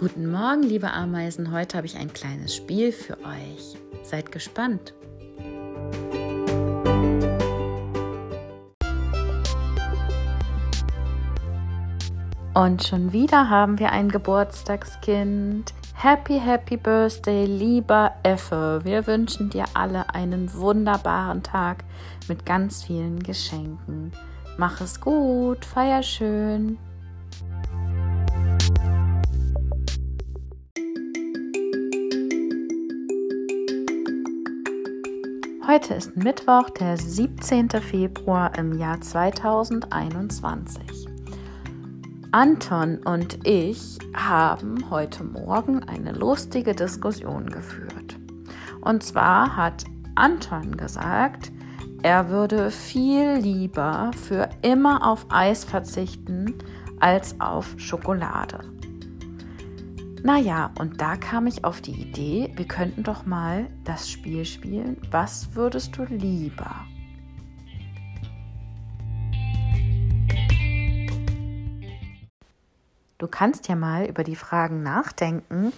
Guten Morgen, liebe Ameisen. Heute habe ich ein kleines Spiel für euch. Seid gespannt. Und schon wieder haben wir ein Geburtstagskind. Happy, happy Birthday, lieber Effe. Wir wünschen dir alle einen wunderbaren Tag mit ganz vielen Geschenken. Mach es gut, feier schön. Heute ist Mittwoch, der 17. Februar im Jahr 2021. Anton und ich haben heute Morgen eine lustige Diskussion geführt. Und zwar hat Anton gesagt, er würde viel lieber für immer auf Eis verzichten als auf Schokolade. Naja, und da kam ich auf die Idee, wir könnten doch mal das Spiel spielen. Was würdest du lieber? Du kannst ja mal über die Fragen nachdenken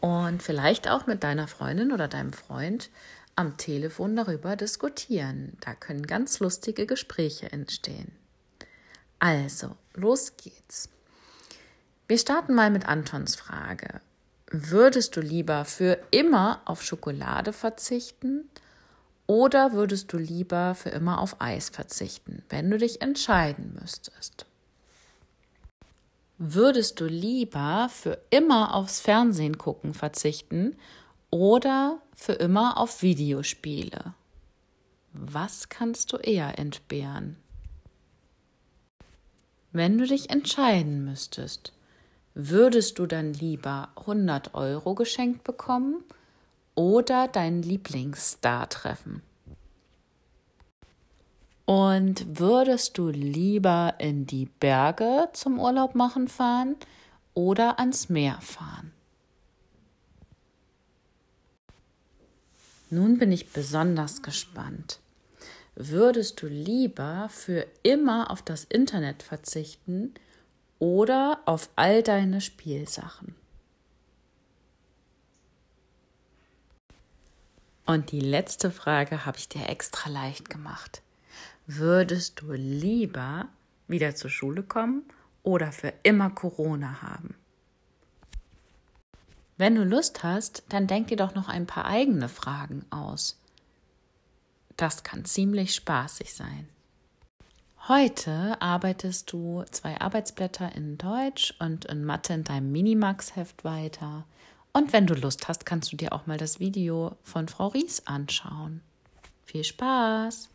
und vielleicht auch mit deiner Freundin oder deinem Freund am Telefon darüber diskutieren. Da können ganz lustige Gespräche entstehen. Also, los geht's. Wir starten mal mit Antons Frage. Würdest du lieber für immer auf Schokolade verzichten oder würdest du lieber für immer auf Eis verzichten, wenn du dich entscheiden müsstest? Würdest du lieber für immer aufs Fernsehen gucken verzichten oder für immer auf Videospiele? Was kannst du eher entbehren? Wenn du dich entscheiden müsstest, würdest du dann lieber 100 Euro geschenkt bekommen oder deinen Lieblingsstar treffen? Und würdest du lieber in die Berge zum Urlaub machen fahren oder ans Meer fahren? Nun bin ich besonders gespannt. Würdest du lieber für immer auf das Internet verzichten oder auf all deine Spielsachen? Und die letzte Frage habe ich dir extra leicht gemacht. Würdest du lieber wieder zur Schule kommen oder für immer Corona haben? Wenn du Lust hast, dann denk dir doch noch ein paar eigene Fragen aus. Das kann ziemlich spaßig sein. Heute arbeitest du zwei Arbeitsblätter in Deutsch und in Mathe in deinem Minimax-Heft weiter. Und wenn du Lust hast, kannst du dir auch mal das Video von Frau Ries anschauen. Viel Spaß!